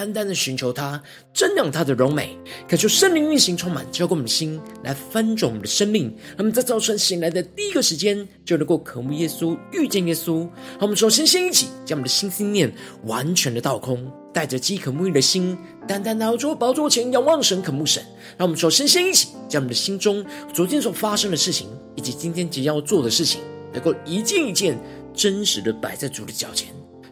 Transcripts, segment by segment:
单单的寻求他，瞻仰他的荣美，感受圣灵运行充满，浇灌我们的心，来翻转我们的生命。让我们在早晨醒来的第一个时间，就能够渴慕耶稣、遇见耶稣。让我们首先先一起将我们的心思念完全的倒空。带着饥渴沐浴的心，单单来到主宝座前仰望神、渴慕神。让我们首先先一起将我们的心中昨天所发生的事情，以及今天即将要做的事情，能够一件一件真实的摆在主的脚前。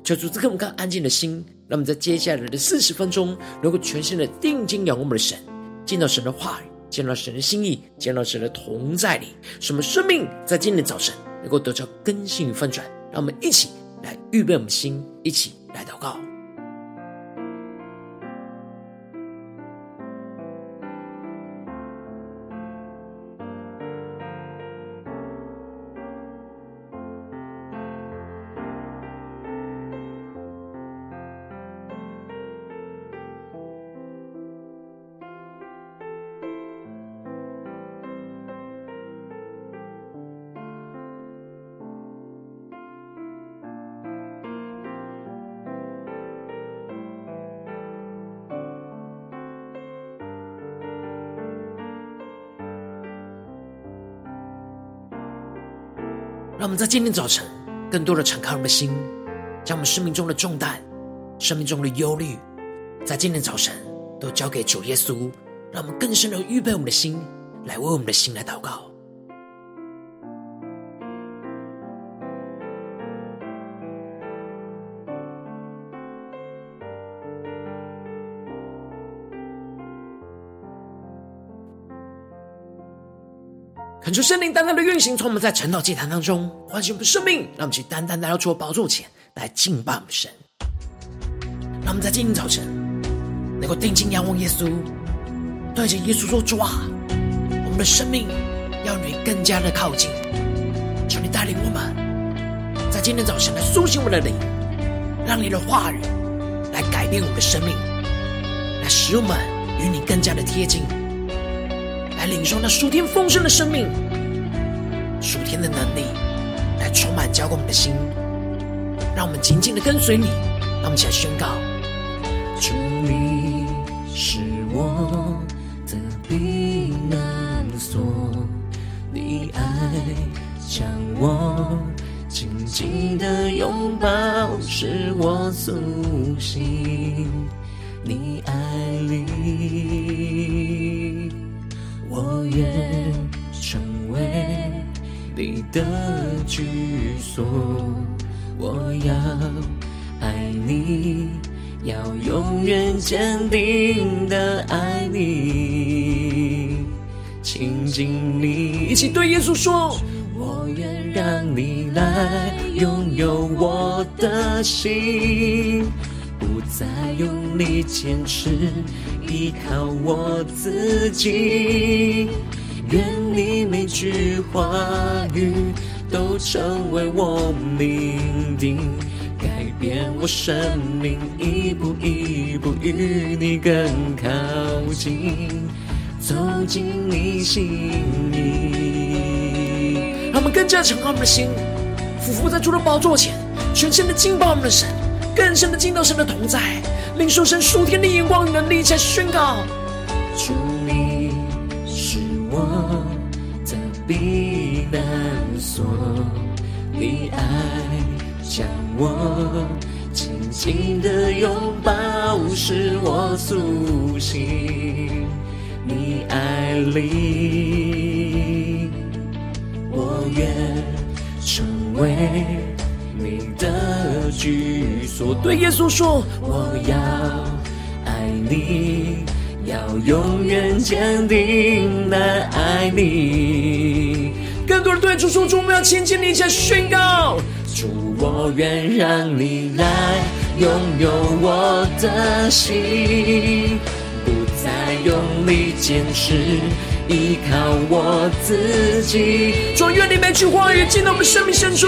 求主赐给我们看安静的心，让我们在接下来的四十分钟，能够全心的定睛仰望我们的神，见到神的话语，见到神的心意，见到神的同在里，什么生命在今天早晨能够得到更新与翻转。让我们一起来预备我们的心，一起来祷告。让我们在今天早晨，更多的敞开我们的心，将我们生命中的重担、生命中的忧虑，在今天早晨都交给主耶稣。让我们更深的预备我们的心，来为我们的心来祷告。求圣灵单单的运行，从我们在晨祷祭坛当中唤醒我们的生命，让我们去单单来到主的宝座前来敬拜我们神。让我们在今天早晨能够定睛仰望耶稣，对着耶稣说：“主啊，我们的生命要你更加的靠近，求你带领我们，在今天早晨来苏醒我们的灵，让你的话语来改变我们的生命，来使我们与你更加的贴近。”来领受那属天丰盛的生命，属天的能力，来充满浇灌我们的心，让我们紧紧的跟随你。让我们一起来宣告：主，你是我的避难所，你爱将我紧紧的拥抱，使我苏醒，你爱里。我愿成为你的居所，我要爱你，要永远坚定的爱你，亲近你。一起对耶稣说：我愿让你来拥有我的心。不再用力坚持，依靠我自己。愿你每句话语都成为我命定，改变我生命，一步一步与你更靠近，走进你心里。让我们更加敞开我们的心，俯伏在主的宝座前，全身的敬拜我们的神。更深的进到神的同在，领受神属天的眼光与能力，在宣告：我的避难所，你爱将我紧紧的拥抱，使我苏醒。你爱里，我愿成为。你的居所，对耶稣说：“我要爱你，要永远坚定的爱你。”更多人对主说：“主，我们要亲近你，且宣告：主，我愿让你来拥有我的心，不再用力坚持，依靠我自己。主，愿你每句话语进到我们生命深处，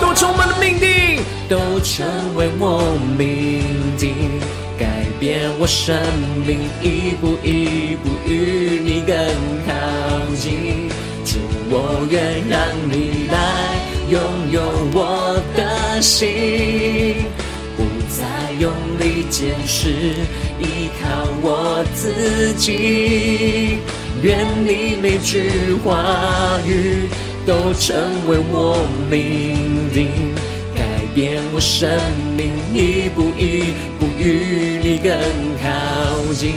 都充满了命定，都成为我命定，改变我生命，一步一步与你更靠近。主，我愿让你来拥有我的心。不再用力坚持，依靠我自己。愿你每句话语都成为我命定，改变我生命，一步一步与你更靠近，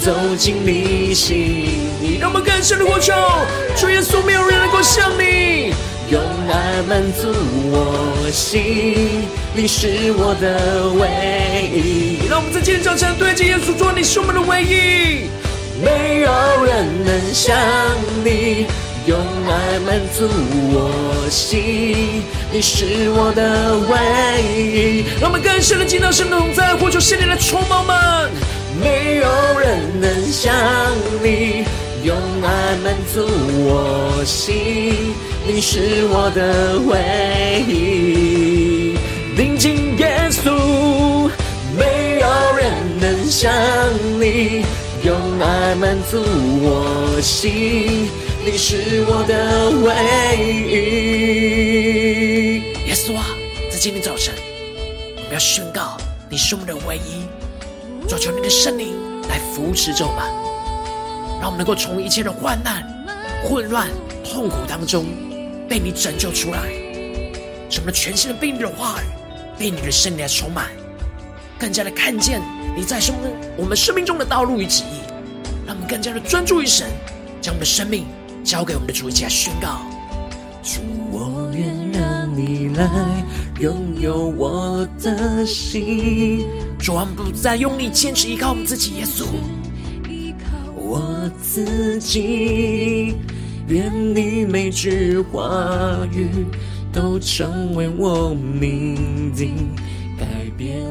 走进你心里。让我们更深的呼求，主耶稣，没有人能够像你。用爱满足我心，你是我的唯一。让我们在今天早晨对着耶稣说：“你是我们的唯一，没有人能像你。用爱满足我心，你是我的唯一。”让我们更深的进到神的同在，呼求圣灵来充满。没有人能像你。用爱满足我心，你是我的唯一。临近耶稣，没有人能像你。用爱满足我心，你是我的唯一。耶稣啊，在今天早晨，我们要宣告你是我们的唯一，求求你的圣灵来扶持着我们。让我们能够从一切的患难、混乱、痛苦当中被你拯救出来，使我们全新的被你的话语、被你的圣灵来充满，更加的看见你在生命我们生命中的道路与旨意，让我们更加的专注于神，将我们的生命交给我们的主，一起来宣告：主，我愿让你来拥有我的心，主，我们不再用力坚持依靠我们自己，耶稣。我自己，愿你每句话语都成为我命定，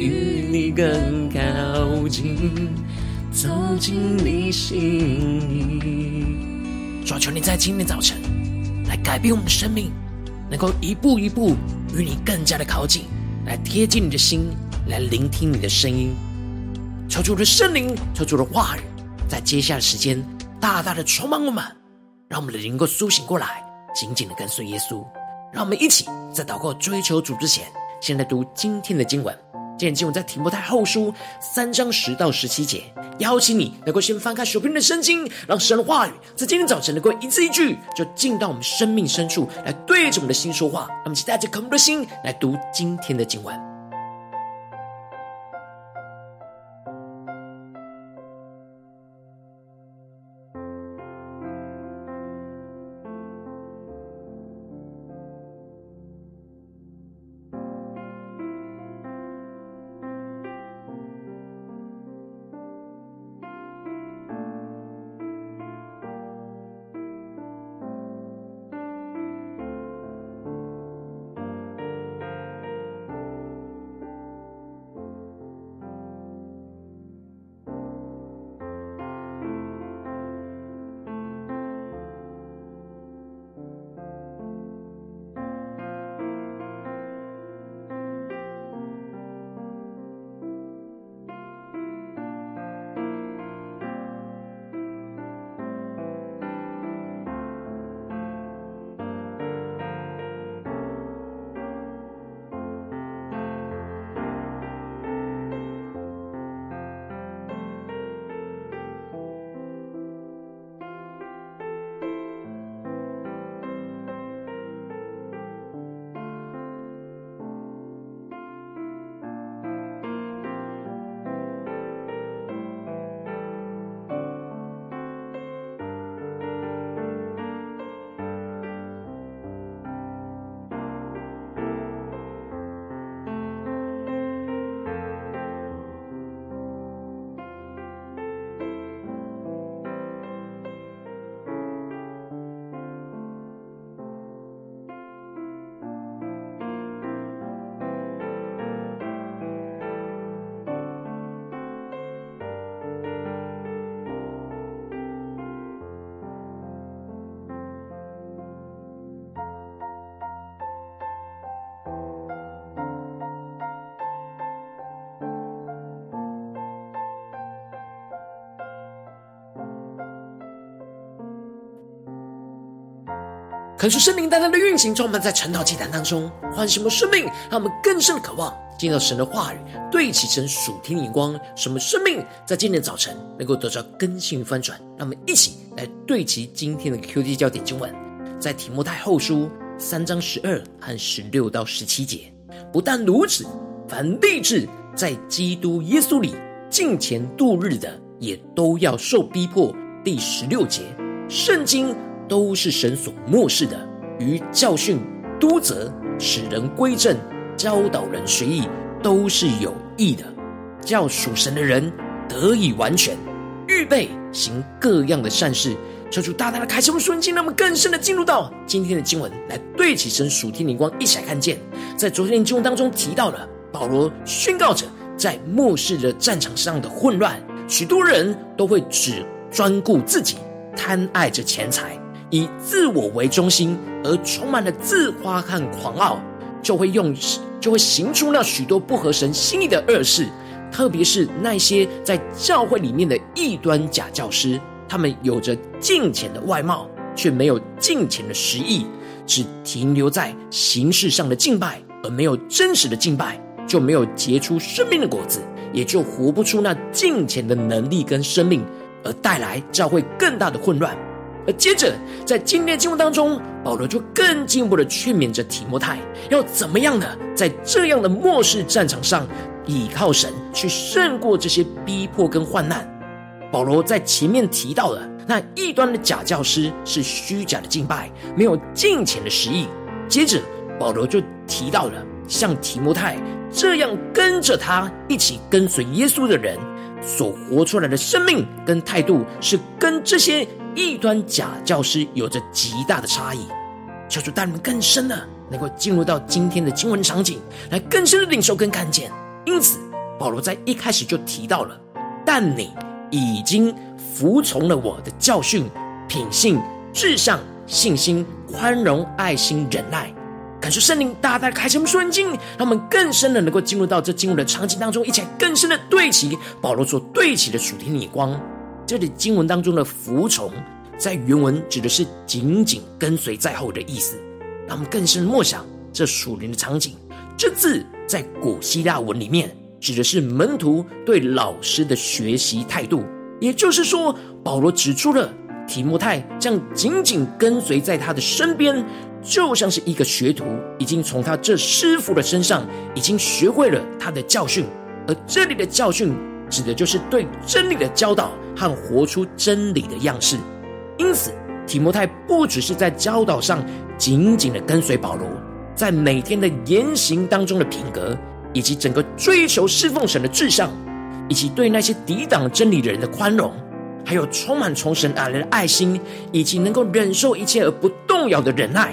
与你更靠近，走进你心里。主，求你在今天早晨来改变我们的生命，能够一步一步与你更加的靠近，来贴近你的心，来聆听你的声音。求主的圣灵，求主的话语。在接下来的时间，大大的充满我们，让我们的灵能够苏醒过来，紧紧的跟随耶稣。让我们一起在祷告追求主之前，先来读今天的经文。今天经文在提摩太后书三章十到十七节。邀请你能够先翻开手边的圣经，让神的话语在今天早晨能够一字一句，就进到我们生命深处，来对着我们的心说话。那么期待着渴慕的心来读今天的经文。恳求圣灵单单的运行，充满在晨祷祭坛当中，唤醒我们生命，让我们更深的渴望见到神的话语，对齐神属天的眼光，使我们生命在今天早晨能够得到更新与翻转。让我们一起来对齐今天的 QD 焦点经文，在提摩太后书三章十二和十六到十七节。不但如此，凡立志在基督耶稣里敬虔度日的，也都要受逼迫。第十六节，圣经。都是神所默示的，于教训、督责、使人归正、教导人学义，都是有益的，叫属神的人得以完全，预备行各样的善事。求主大大的开启我们瞬间，让我们更深的进入到今天的经文，来对起神属天灵光，一起来看见。在昨天的经文当中提到了保罗宣告着，在末世的战场上的混乱，许多人都会只专顾自己，贪爱着钱财。以自我为中心而充满了自夸和狂傲，就会用就会行出那许多不合神心意的恶事。特别是那些在教会里面的异端假教师，他们有着敬虔的外貌，却没有敬虔的实意，只停留在形式上的敬拜，而没有真实的敬拜，就没有结出生命的果子，也就活不出那敬虔的能力跟生命，而带来教会更大的混乱。而接着，在今天的经文当中，保罗就更进一步的劝勉着提摩太，要怎么样呢？在这样的末世战场上，倚靠神去胜过这些逼迫跟患难。保罗在前面提到了，那异端的假教师是虚假的敬拜，没有敬虔的实意。接着，保罗就提到了，像提摩太这样跟着他一起跟随耶稣的人，所活出来的生命跟态度，是跟这些。异端假教师有着极大的差异，求主带领更深的，能够进入到今天的经文场景，来更深的领受跟看见。因此，保罗在一开始就提到了：但你已经服从了我的教训、品性、志向、信心、宽容、爱心、忍耐。感谢圣灵大大开启我们属灵经，让我们更深的能够进入到这经文的场景当中，一起来更深的对齐保罗所对齐的主题逆光。这里经文当中的服从，在原文指的是紧紧跟随在后的意思。让我们更深默想这属灵的场景。这字在古希腊文里面指的是门徒对老师的学习态度。也就是说，保罗指出了提摩太这样紧紧跟随在他的身边，就像是一个学徒，已经从他这师傅的身上已经学会了他的教训。而这里的教训，指的就是对真理的教导和活出真理的样式。因此，提摩太不只是在教导上紧紧的跟随保罗，在每天的言行当中的品格，以及整个追求侍奉神的志向，以及对那些抵挡真理的人的宽容，还有充满从神而来的爱心，以及能够忍受一切而不动摇的忍耐，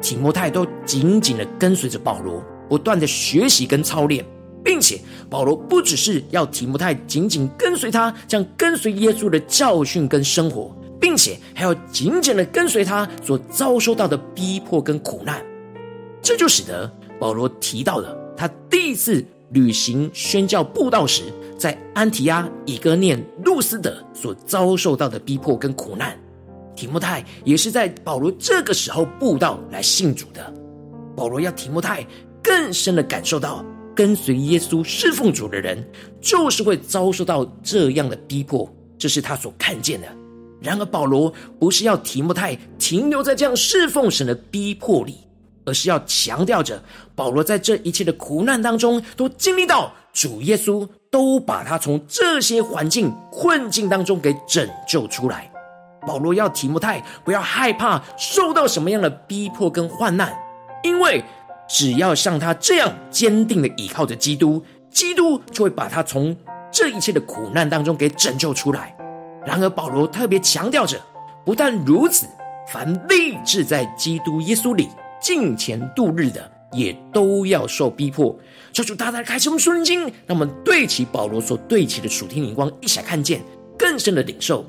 提摩太都紧紧的跟随着保罗，不断的学习跟操练。并且保罗不只是要提摩太紧紧跟随他，这样跟随耶稣的教训跟生活，并且还要紧紧的跟随他所遭受到的逼迫跟苦难。这就使得保罗提到了他第一次旅行宣教布道时，在安提阿、以哥念、路斯德所遭受到的逼迫跟苦难。提摩太也是在保罗这个时候布道来信主的。保罗要提摩太更深的感受到。跟随耶稣侍奉主的人，就是会遭受到这样的逼迫，这是他所看见的。然而，保罗不是要提摩太停留在这样侍奉神的逼迫里，而是要强调着，保罗在这一切的苦难当中，都经历到主耶稣都把他从这些环境困境当中给拯救出来。保罗要提摩太不要害怕受到什么样的逼迫跟患难，因为。只要像他这样坚定的倚靠着基督，基督就会把他从这一切的苦难当中给拯救出来。然而，保罗特别强调着，不但如此，凡立志在基督耶稣里敬虔度日的，也都要受逼迫。求主大大开启我们属灵经，让我们对齐保罗所对齐的属天灵光，一起来看见更深的领受。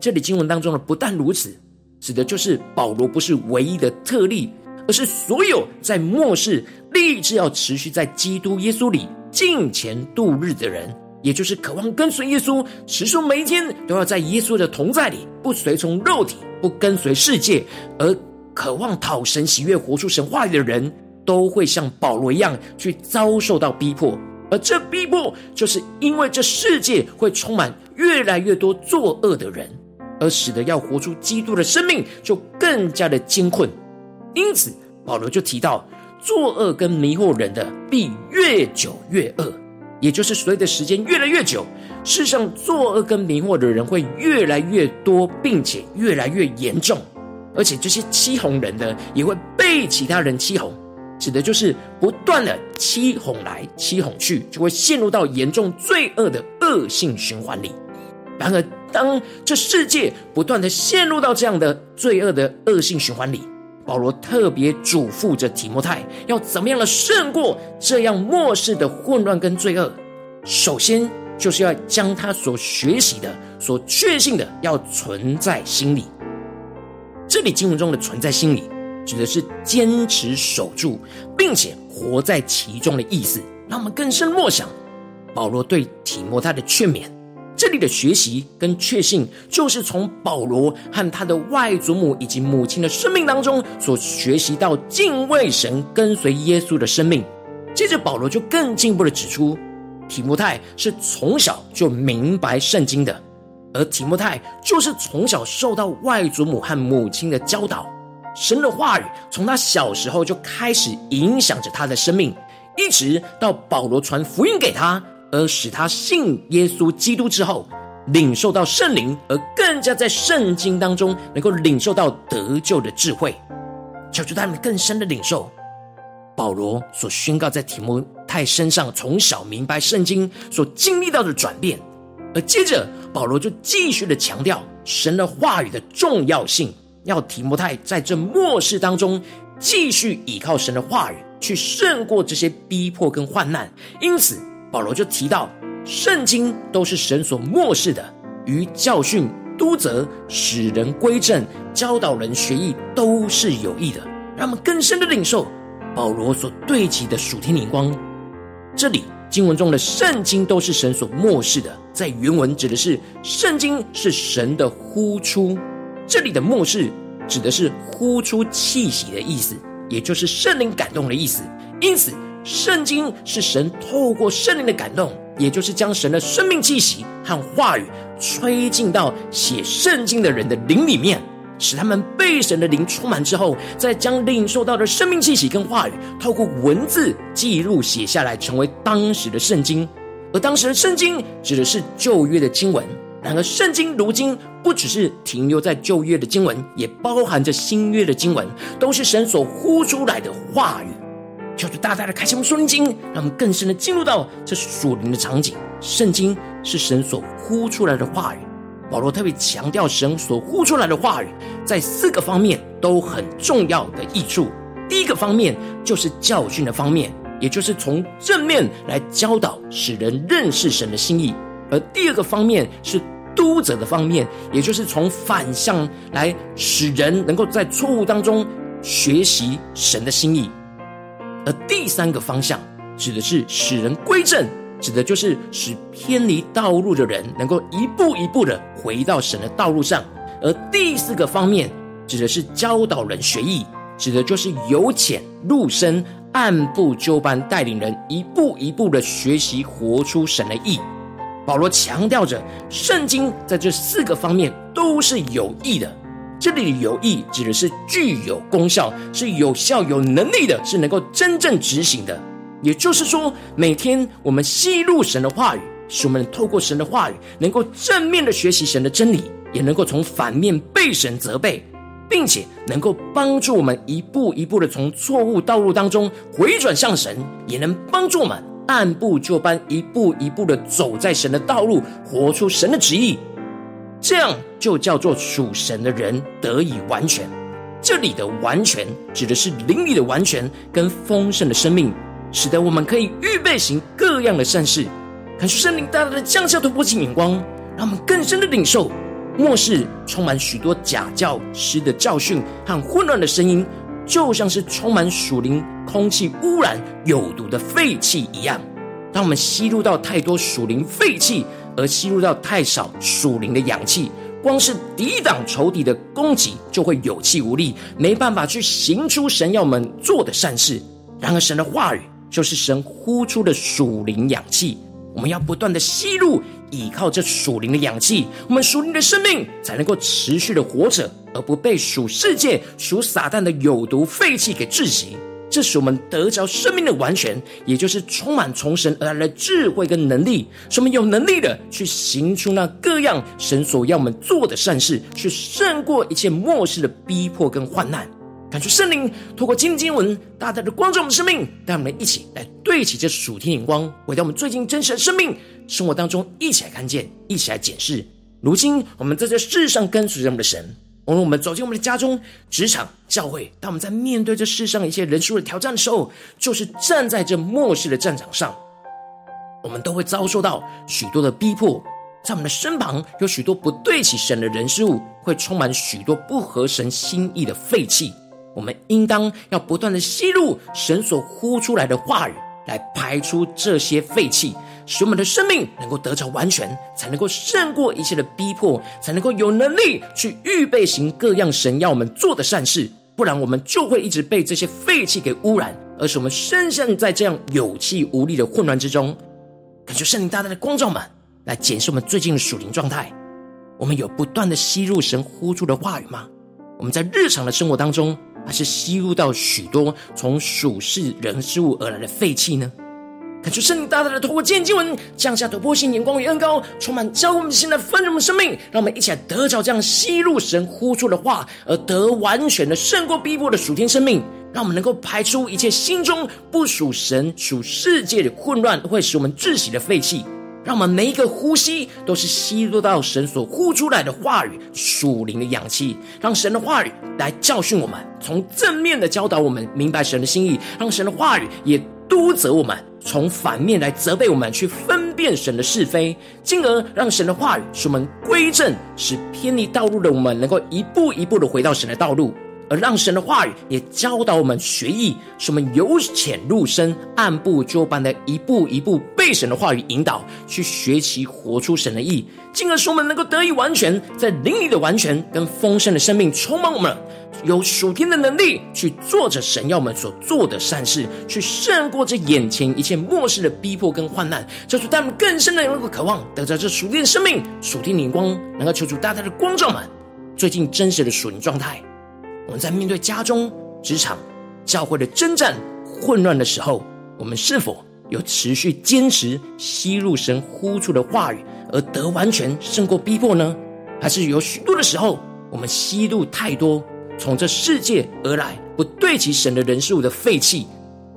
这里经文当中的不但如此，指的就是保罗不是唯一的特例。而是所有在末世立志要持续在基督耶稣里敬虔度日的人，也就是渴望跟随耶稣，持守每一天都要在耶稣的同在里，不随从肉体，不跟随世界，而渴望讨神喜悦、活出神话语的人，都会像保罗一样去遭受到逼迫。而这逼迫，就是因为这世界会充满越来越多作恶的人，而使得要活出基督的生命就更加的艰困。因此，保罗就提到，作恶跟迷惑人的必越久越恶，也就是随着时间越来越久，世上作恶跟迷惑的人会越来越多，并且越来越严重，而且这些欺哄人的也会被其他人欺哄。指的就是不断的欺哄来欺哄去，就会陷入到严重罪恶的恶性循环里。然而，当这世界不断的陷入到这样的罪恶的恶性循环里，保罗特别嘱咐着提摩太，要怎么样的胜过这样末世的混乱跟罪恶。首先，就是要将他所学习的、所确信的，要存在心里。这里经文中的存在心里。指的是坚持守住，并且活在其中的意思。让我们更深默想保罗对提摩太的劝勉。这里的学习跟确信，就是从保罗和他的外祖母以及母亲的生命当中所学习到敬畏神、跟随耶稣的生命。接着，保罗就更进一步的指出，提摩太是从小就明白圣经的，而提摩太就是从小受到外祖母和母亲的教导。神的话语从他小时候就开始影响着他的生命，一直到保罗传福音给他，而使他信耶稣基督之后，领受到圣灵，而更加在圣经当中能够领受到得救的智慧。求主他们更深的领受保罗所宣告在提摩太身上从小明白圣经所经历到的转变，而接着保罗就继续的强调神的话语的重要性。要提摩太在这末世当中继续依靠神的话语，去胜过这些逼迫跟患难。因此，保罗就提到，圣经都是神所默示的，于教训、督责、使人归正、教导人学义，都是有益的。让我们更深的领受保罗所对齐的属天灵光。这里经文中的圣经都是神所默示的，在原文指的是圣经是神的呼出。这里的默示指的是呼出气息的意思，也就是圣灵感动的意思。因此，圣经是神透过圣灵的感动，也就是将神的生命气息和话语吹进到写圣经的人的灵里面，使他们被神的灵充满之后，再将领受到的生命气息跟话语，透过文字记录写下来，成为当时的圣经。而当时的圣经指的是旧约的经文。然而，圣经如今不只是停留在旧约的经文，也包含着新约的经文，都是神所呼出来的话语。求主大大的开启我们属灵经，让我们更深的进入到这属灵的场景。圣经是神所呼出来的话语。保罗特别强调，神所呼出来的话语，在四个方面都很重要的益处。第一个方面就是教训的方面，也就是从正面来教导，使人认识神的心意；而第二个方面是。督责的方面，也就是从反向来使人能够在错误当中学习神的心意；而第三个方向指的是使人归正，指的就是使偏离道路的人能够一步一步的回到神的道路上；而第四个方面指的是教导人学义，指的就是由浅入深，按部就班带领人一步一步的学习活出神的义。保罗强调着，圣经在这四个方面都是有益的。这里的有益指的是具有功效，是有效、有能力的，是能够真正执行的。也就是说，每天我们吸入神的话语，使我们透过神的话语，能够正面的学习神的真理，也能够从反面被神责备，并且能够帮助我们一步一步的从错误道路当中回转向神，也能帮助我们。按部就班，一步一步的走在神的道路，活出神的旨意，这样就叫做属神的人得以完全。这里的完全指的是灵里的完全跟丰盛的生命，使得我们可以预备行各样的善事。感谢圣灵大大的降下突破性眼光，让我们更深的领受末世充满许多假教师的教训和混乱的声音。就像是充满属灵空气污染、有毒的废气一样，当我们吸入到太多属灵废气，而吸入到太少属灵的氧气，光是抵挡仇敌的攻击，就会有气无力，没办法去行出神要我们做的善事。然而，神的话语就是神呼出的属灵氧气，我们要不断的吸入，依靠这属灵的氧气，我们属灵的生命才能够持续的活着，而不被属世界、属撒旦的有毒废气给窒息。这使我们得着生命的完全，也就是充满从神而来的智慧跟能力，使我们有能力的去行出那各样神所要我们做的善事，去胜过一切末世的逼迫跟患难。感谢圣灵透过今天经文大大的光照我们生命，带我们一起来对齐这属天眼光，回到我们最近真实的生命生活当中，一起来看见，一起来检视。如今我们在这世上跟随着我们的神。无论我们走进我们的家中、职场、教会，当我们在面对这世上一些人数的挑战的时候，就是站在这末世的战场上，我们都会遭受到许多的逼迫。在我们的身旁，有许多不对起神的人事物，会充满许多不合神心意的废气。我们应当要不断的吸入神所呼出来的话语，来排出这些废气。使我们的生命能够得着完全，才能够胜过一切的逼迫，才能够有能力去预备行各样神要我们做的善事。不然，我们就会一直被这些废气给污染，而使我们深陷在这样有气无力的混乱之中。感谢圣灵大大的光照们来检视我们最近的属灵状态。我们有不断的吸入神呼出的话语吗？我们在日常的生活当中，还是吸入到许多从属世人事物而来的废气呢？感谢圣灵大大的透过今天经文降下突破性眼光与恩膏，充满教我们的心来丰盛生命，让我们一起来得着这样吸入神呼出的话，而得完全的胜过逼迫的属天生命，让我们能够排出一切心中不属神属世界的混乱，会使我们窒息的废气。让我们每一个呼吸都是吸入到神所呼出来的话语，属灵的氧气，让神的话语来教训我们，从正面的教导我们明白神的心意，让神的话语也督责我们，从反面来责备我们，去分辨神的是非，进而让神的话语使我们归正，使偏离道路的我们能够一步一步的回到神的道路。而让神的话语也教导我们学艺，使我们由浅入深，按部就班的一步一步被神的话语引导，去学习活出神的意，进而使我们能够得以完全，在灵里的完全跟丰盛的生命充满我们，有属天的能力去做着神要我们所做的善事，去胜过这眼前一切末世的逼迫跟患难，叫出他们更深的能够渴望得着这属天的生命、属天灵光，能够求主大大的光照们最近真实的属灵状态。我们在面对家中、职场、教会的征战混乱的时候，我们是否有持续坚持吸入神呼出的话语，而得完全胜过逼迫呢？还是有许多的时候，我们吸入太多从这世界而来不对齐神的人事物的废气，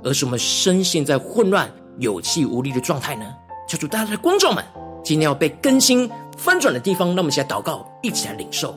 而是我们深陷在混乱、有气无力的状态呢？求主大家的观众们，今天要被更新翻转的地方，让我们一起来祷告，一起来领受。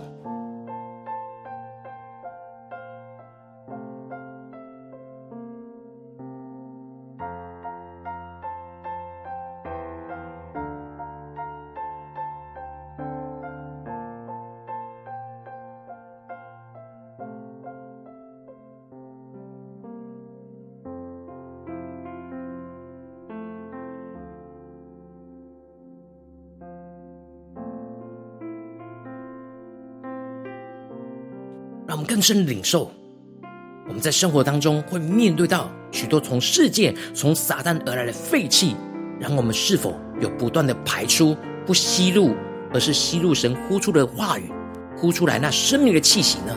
让我们更深的领受，我们在生活当中会面对到许多从世界、从撒旦而来的废气，然后我们是否有不断的排出，不吸入，而是吸入神呼出的话语，呼出来那生命的气息呢？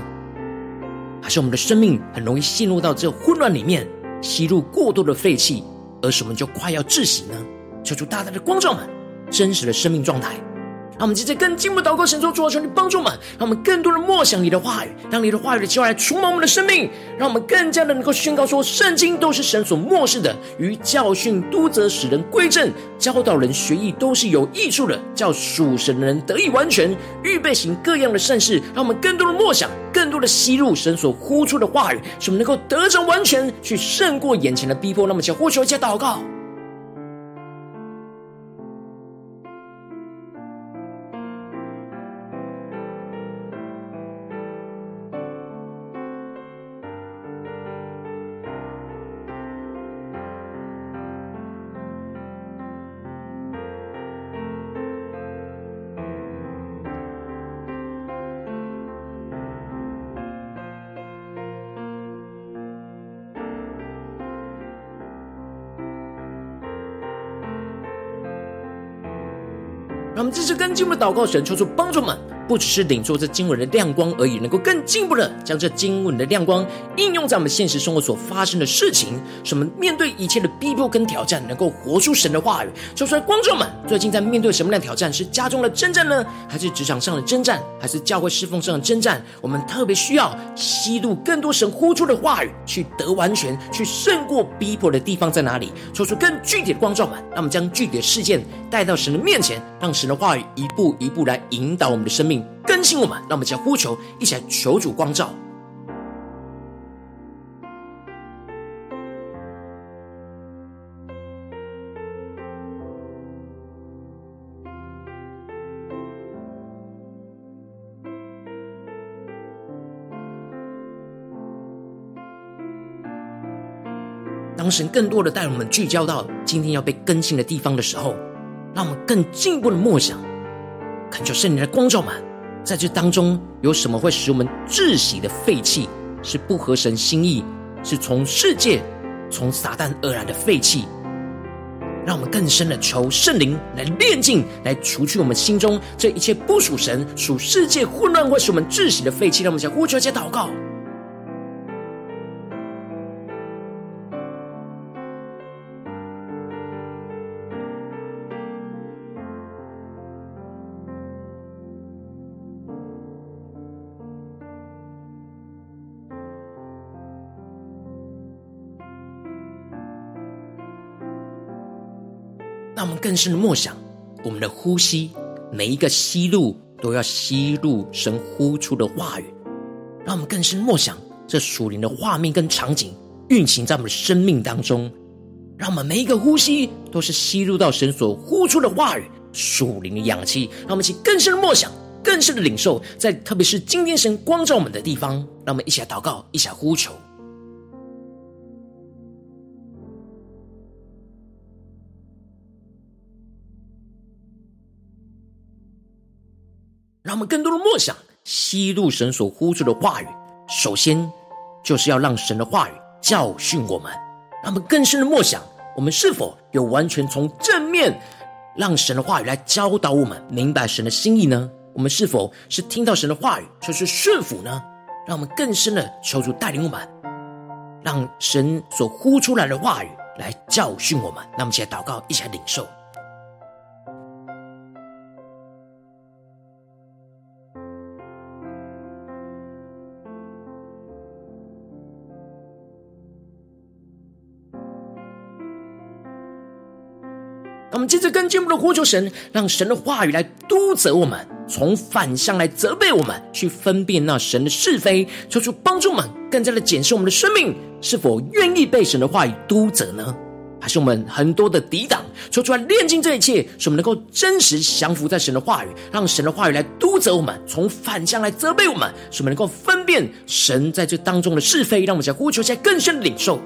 还是我们的生命很容易陷入到这混乱里面，吸入过多的废气，而使我们就快要窒息呢？求主大大的光照们真实的生命状态。让我们接着更进一步祷告，神说：“主啊，求你帮助我们，让我们更多的默想你的话语，让你的话语的教来充满我们的生命，让我们更加的能够宣告说，圣经都是神所默示的，于教训、督责、使人归正、教导人学艺，都是有益处的，叫属神的人得以完全，预备行各样的善事。让我们更多的默想，更多的吸入神所呼出的话语，使我们能够得着完全，去胜过眼前的逼迫。那么，请呼求一下祷告。”我们这次跟进我们的祷告，神求主帮助们。不只是领受这经文的亮光而已，能够更进一步的将这经文的亮光应用在我们现实生活所发生的事情，什么面对一切的逼迫跟挑战，能够活出神的话语。说出来，观众们最近在面对什么样的挑战？是家中的征战呢，还是职场上的征战，还是教会侍奉上的征战？我们特别需要吸入更多神呼出的话语，去得完全，去胜过逼迫的地方在哪里？说出更具体的光照们，让我们将具体的事件带到神的面前，让神的话语一步一步来引导我们的生命。更新我们，让我们将呼求，一起来求主光照。神更多的带我们聚焦到今天要被更新的地方的时候，让我们更进一步的默想，恳求圣灵的光照们。在这当中，有什么会使我们窒息的废气？是不合神心意，是从世界、从撒旦而来的废气。让我们更深的求圣灵来炼净，来除去我们心中这一切不属神、属世界混乱，会使我们窒息的废气。让我们向呼求，先祷告。更深的默想，我们的呼吸，每一个吸入都要吸入神呼出的话语。让我们更深默想这属灵的画面跟场景运行在我们的生命当中。让我们每一个呼吸都是吸入到神所呼出的话语，属灵的氧气。让我们一起更深的默想，更深的领受，在特别是今天神光照我们的地方，让我们一起来祷告，一起来呼求。让我们更多的默想，吸入神所呼出的话语。首先，就是要让神的话语教训我们。让我们更深的默想，我们是否有完全从正面让神的话语来教导我们，明白神的心意呢？我们是否是听到神的话语就是顺服呢？让我们更深的求主带领我们，让神所呼出来的话语来教训我们。那我们一起来祷告，一起来领受。接着更进一步的呼求神，让神的话语来督责我们，从反向来责备我们，去分辨那神的是非，求主帮助我们更加的检视我们的生命是否愿意被神的话语督责呢？还是我们很多的抵挡？说出来炼净这一切，使我们能够真实降服在神的话语，让神的话语来督责我们，从反向来责备我们，使我们能够分辨神在这当中的是非，让我们在呼求下更深的领受。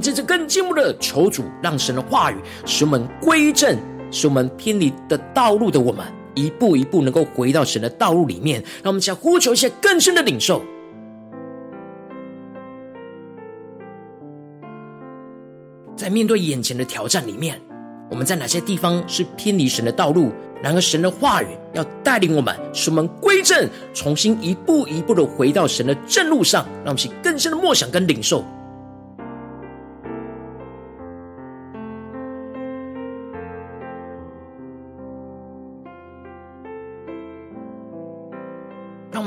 们接着更进一步的求主，让神的话语使我们归正，使我们偏离的道路的我们，一步一步能够回到神的道路里面。让我们想呼求一些更深的领受，在面对眼前的挑战里面，我们在哪些地方是偏离神的道路？然而神的话语要带领我们，使我们归正，重新一步一步的回到神的正路上。让我们去更深的默想跟领受。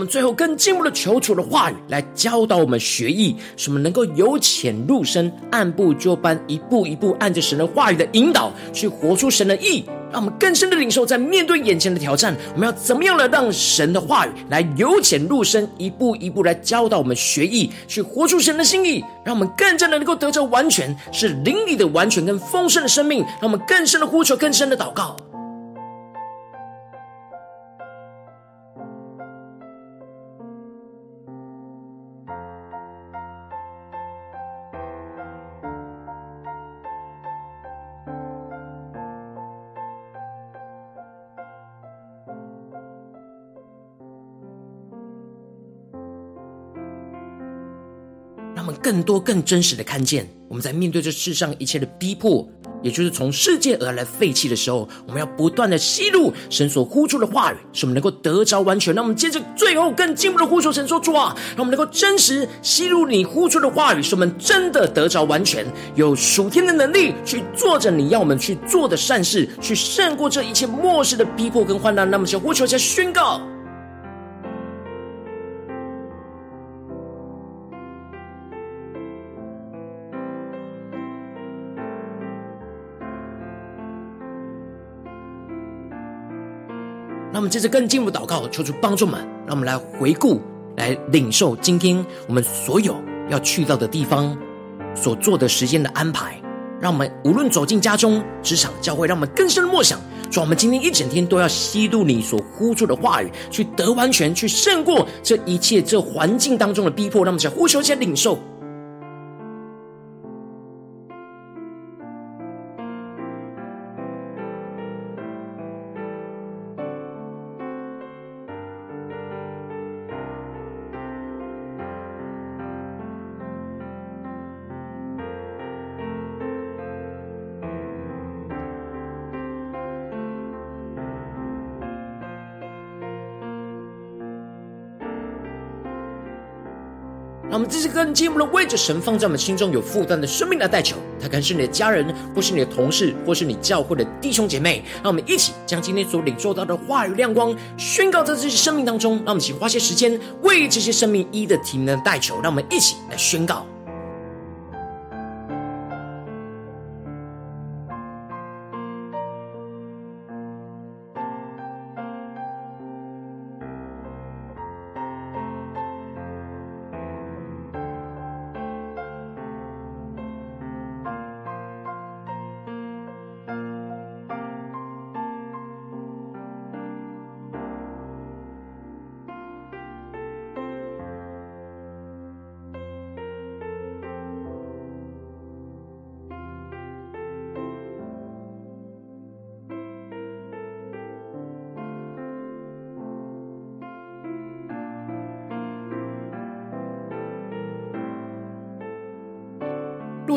们最后更进一步的求主的话语来教导我们学艺，使我们能够由浅入深，按部就班，一步一步按着神的话语的引导去活出神的意。让我们更深的领受，在面对眼前的挑战，我们要怎么样来让神的话语来由浅入深，一步一步来教导我们学艺，去活出神的心意，让我们更加的能够得着完全，是灵里的完全跟丰盛的生命。让我们更深的呼求，更深的祷告。更多、更真实的看见，我们在面对这世上一切的逼迫，也就是从世界而来废弃的时候，我们要不断的吸入神所呼出的话语，使我们能够得着完全。让我们接着最后更进一步的呼求神说：主啊，让我们能够真实吸入你呼出的话语，使我们真的得着完全，有属天的能力去做着你要我们去做的善事，去胜过这一切末世的逼迫跟患难。那么，就呼求，下宣告。我们接着更进一步祷告，求主帮助们。让我们来回顾，来领受今天我们所有要去到的地方，所做的时间的安排。让我们无论走进家中、职场、教会，让我们更深的默想，说我们今天一整天都要吸入你所呼出的话语，去得完全，去胜过这一切这环境当中的逼迫。让我们想呼求一下领受。这是更进一步的位置神放在我们心中有负担的生命来代求，他可能是你的家人，或是你的同事，或是你教会的弟兄姐妹。让我们一起将今天所领受到的话语亮光宣告在这些生命当中。让我们一起花些时间为这些生命一的提名的代求。让我们一起来宣告。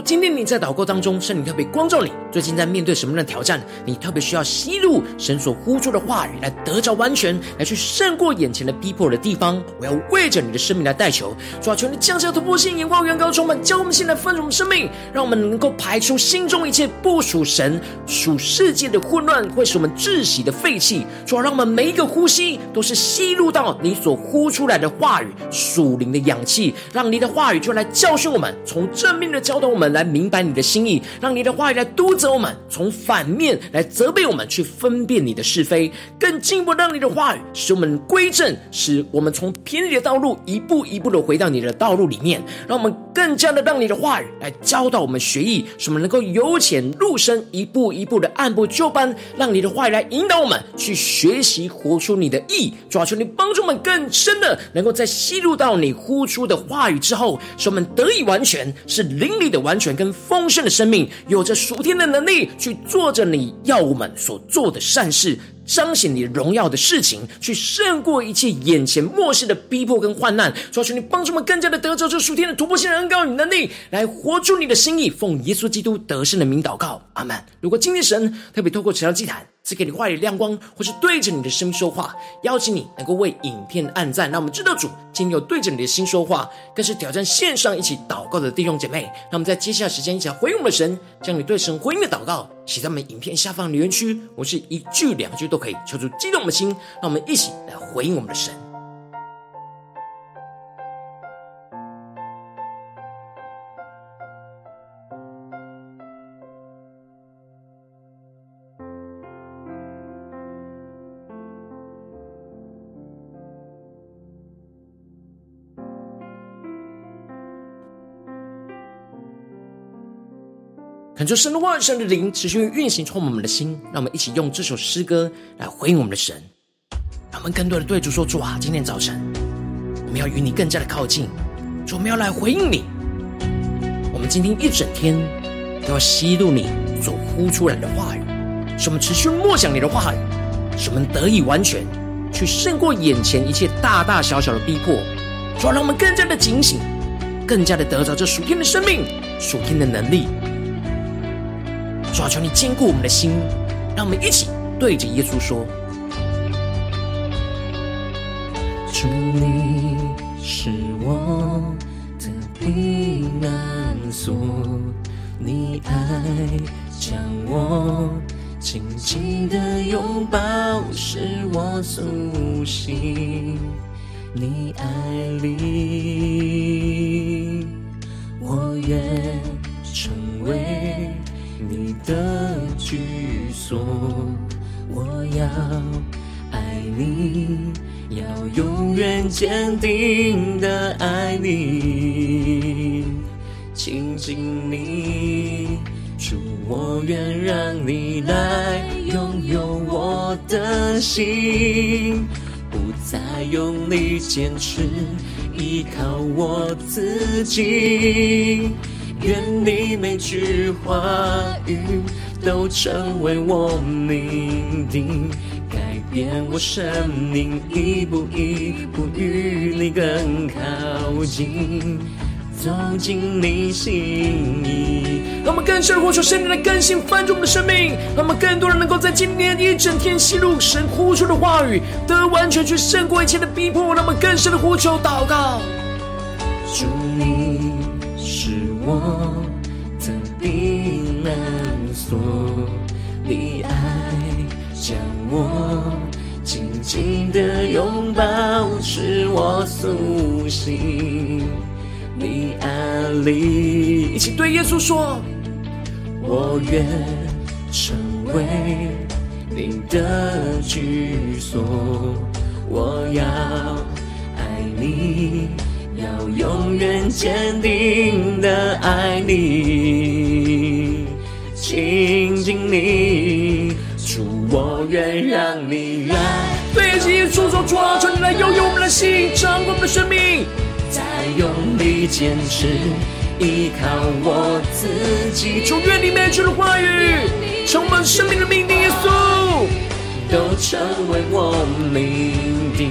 今天你在祷告当中，圣灵特别光照你，最近在面对什么样的挑战？你特别需要吸入神所呼出的话语，来得着完全，来去胜过眼前的逼迫的地方。我要为着你的生命来代求，主啊，求你降下突破性眼光，远高充满，教我们现在丰盛的生命，让我们能够排除心中一切不属神、属世界的混乱，会使我们窒息的废气。主啊，让我们每一个呼吸都是吸入到你所呼出来的话语，属灵的氧气，让你的话语就来教训我们，从正面的教导我们来明白你的心意，让你的话语来督责我们；从反面来责备我们，去分辨你的是非。更进一步，让你的话语使我们归正，使我们从偏离的道路一步一步的回到你的道路里面。让我们更加的让你的话语来教导我们学艺，使我们能够由浅入深，一步一步的按部就班。让你的话语来引导我们去学习活出你的意。主啊，求你帮助我们更深的能够在吸入到你呼出的话语之后，使我们得以完全，是灵里的完全跟。丰盛的生命，有着属天的能力，去做着你要我们所做的善事。彰显你荣耀的事情，去胜过一切眼前末世的逼迫跟患难。求求你帮助我们更加的得着这属天的突破性的恩膏与能力，来活出你的心意。奉耶稣基督得胜的名祷告，阿门。如果今天神特别透过这条祭坛赐给你话语亮光，或是对着你的生命说话，邀请你能够为影片按赞，让我们知道主今天有对着你的心说话，更是挑战线上一起祷告的弟兄姐妹。那我们在接下来时间一起来回应我们的神，将你对神回应的祷告写在我们影片下方留言区。我是一句两句都。都可以求出激动的心，让我们一起来回应我们的神。恳求神的万神的灵持续运行充满我们的心，让我们一起用这首诗歌来回应我们的神，让我们更多的对主说：主啊，今天早晨我们要与你更加的靠近，主，我们要来回应你。我们今天一整天都要吸入你所呼出来的话语，使我们持续默想你的话语，使我们得以完全去胜过眼前一切大大小小的逼迫。主啊，让我们更加的警醒，更加的得着这属天的生命、属天的能力。主啊，求你坚固我们的心，让我们一起对着耶稣说：主，你是我的避难所，你爱将我紧紧的拥抱，使我苏醒。你爱里，我愿成为你的居所。我要爱你，要永远坚定的爱你，亲近你，主，我愿让你来拥有我的心。不再用力坚持，依靠我自己。愿你每句话语都成为我命定，改变我生命，一步一步与你更靠近。走进你心意，让我们更深的呼求圣灵的更新翻转我们的生命，让我们更多人能够在今天一整天吸入神呼出的话语，得完全去胜过一切的逼迫。让我们更深的呼求祷告。祝，你我的避难所，你爱将我紧紧的拥抱，使我苏醒。你爱里，一起对耶稣说：“我愿成为你的居所，我要爱你，要永远坚定的爱你，亲近你，主，我愿让你来。”对耶稣说：“主啊，求你来拥有我们的心，掌管我们的生命。”再用力坚持，依靠我自己。主，愿你每句的话语，充满生命的命定，耶稣，都成为我命定，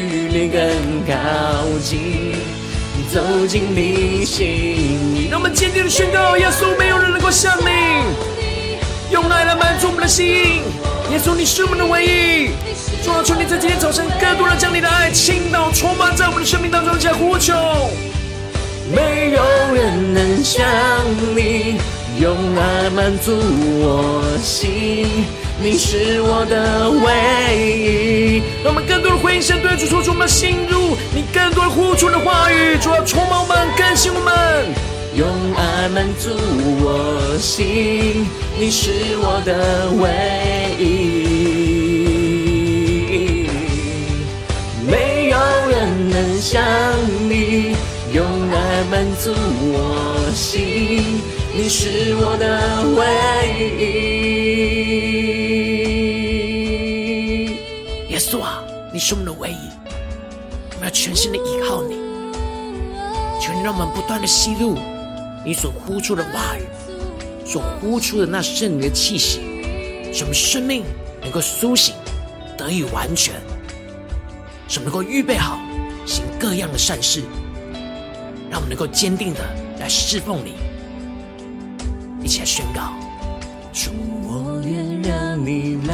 更靠近，走进你心里。让我们坚定的宣告：耶稣，没有人能够像你，用爱来满足我们的心。耶稣，你是我们的唯一。主啊，求你在今天早晨更多的将你的爱倾倒、充满在我们的生命当中，加呼求。没有人能像你，用爱满足我心，你是我的唯一。让我们更多的回应神对主说出我们的心入你更多的呼出的话语，主要，充满我们，更新我们，用爱满足我心，你是我的唯一。没有人能像你，用爱满足我心，你是我的唯一。稣啊，你是我们的唯一，我们要全心的依靠你，求你让我们不断的吸入你所呼出的话语，所呼出的那圣灵的气息，使我们生命能够苏醒，得以完全，使我们能够预备好。行各样的善事，让我们能够坚定的来侍奉你，一起来宣告：主，我愿让你来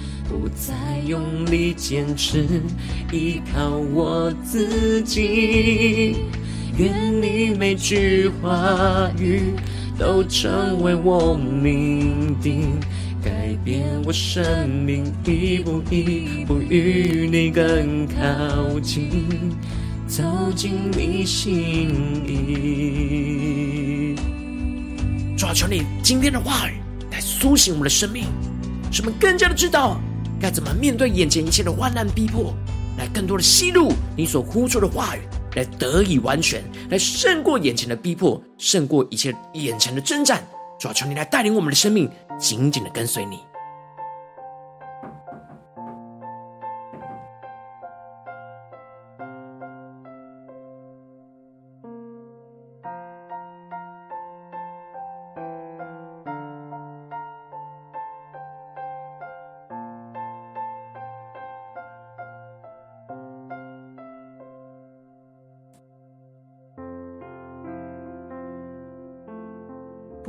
不再用力坚持，依靠我自己。愿你每句话语都成为我命定，改变我生命，一步一步与你更靠近，走进你心意。主啊，求你今天的话语来苏醒我们的生命，使我们更加的知道该怎么面对眼前一切的患难逼迫。来更多的吸入你所呼出的话语，来得以完全，来胜过眼前的逼迫，胜过一切眼前的征战。主啊，求你来带领我们的生命，紧紧的跟随你。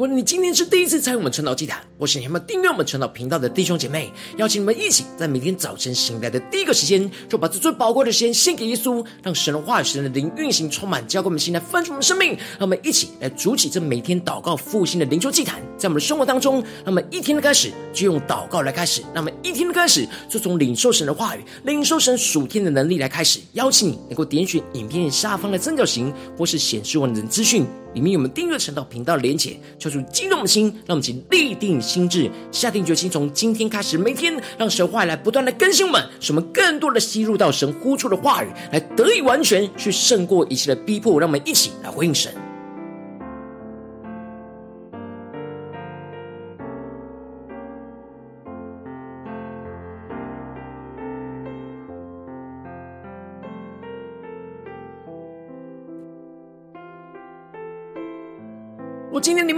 如果今天是第一次参与我们晨祷祭坛，或是你们订阅我们晨祷频道的弟兄姐妹，邀请你们一起在每天早晨醒来的第一个时间，就把这最宝贵的时间献给耶稣，让神的话语、神的灵运行充满，交给我们心来翻转我们生命。让我们一起来筑起这每天祷告复兴的灵修祭坛，在我们的生活当中，让我们一天的开始就用祷告来开始，让我们一天的开始就从领受神的话语、领受神属天的能力来开始。邀请你能够点选影片下方的三角形，或是显示完整资讯。里面有我们订阅晨祷频道的连结，敲出激动的心，让我们请立定心智，下定决心，从今天开始，每天让神话来不断的更新我们，使我们更多的吸入到神呼出的话语，来得以完全去胜过一切的逼迫，让我们一起来回应神。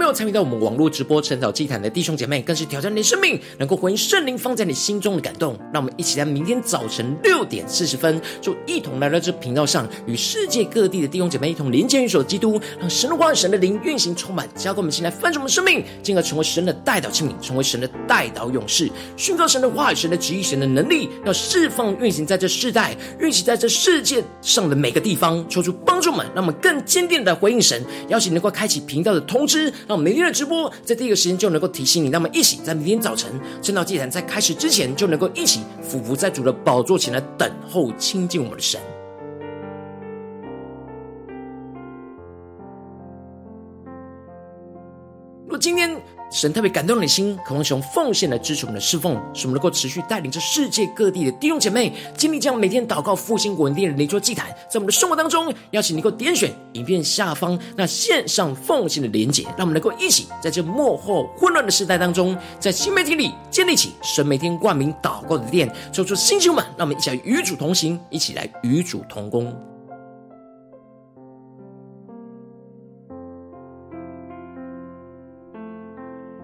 有参与到我们网络直播晨祷祭坛的弟兄姐妹，更是挑战你的生命，能够回应圣灵放在你心中的感动。让我们一起在明天早晨六点四十分，就一同来到这频道上，与世。界各地的弟兄姐妹一同连接、元首基督，让神的话语、神的灵运行充满，交给我们，进来翻转我们生命，进而成为神的代祷器皿，成为神的代祷勇士，宣告神的话语、神的旨意、神的能力，要释放运行在这世。代，运行在这世。界上的每个地方，求主帮助们，让我们更坚定的回应神，邀请能够开启频道的通。知，每天的直播在第一个时间就能够提醒你，那么一起在明天早晨圣道祭坛在开始之前，就能够一起俯伏在主的宝座前来等候亲近我们的神。若今天，神特别感动你的心，渴望使用奉献来支持我们的侍奉，使我们能够持续带领着世界各地的弟兄姐妹经历这样每天祷告复兴稳定的灵修祭坛，在我们的生活当中，邀请你能够点选影片下方那线上奉献的连结，让我们能够一起在这幕后混乱的时代当中，在新媒体里建立起神每天冠名祷告的殿，抽出星球们，让我们一起来与主同行，一起来与主同工。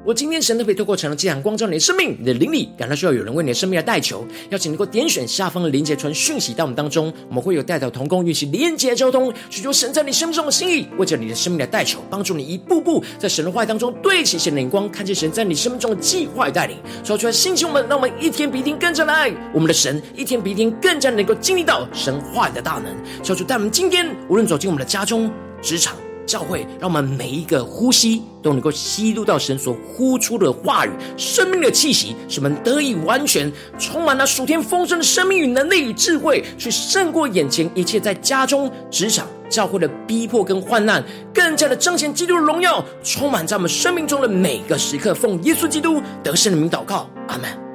我今天神特别透过晨祷祭坛光照你的生命，你的灵里感到需要有人为你的生命来代求，邀请能够点选下方的连结传讯息到我们当中，我们会有代祷同工运行连结交通，寻求神在你生命中的心意，为着你的生命来代求，帮助你一步步在神的话当中对齐神的眼光，看见神在你生命中的计划与带领，说出来星球们，让我们一天比一天更加的爱我们的神，一天比一天更加能够经历到神话语的大能，说出带我们今天无论走进我们的家中、职场。教会让我们每一个呼吸都能够吸入到神所呼出的话语，生命的气息，使我们得以完全充满了属天丰盛的生命与能力与智慧，去胜过眼前一切在家中、职场、教会的逼迫跟患难，更加的彰显基督的荣耀，充满在我们生命中的每个时刻。奉耶稣基督得胜的名祷告，阿门。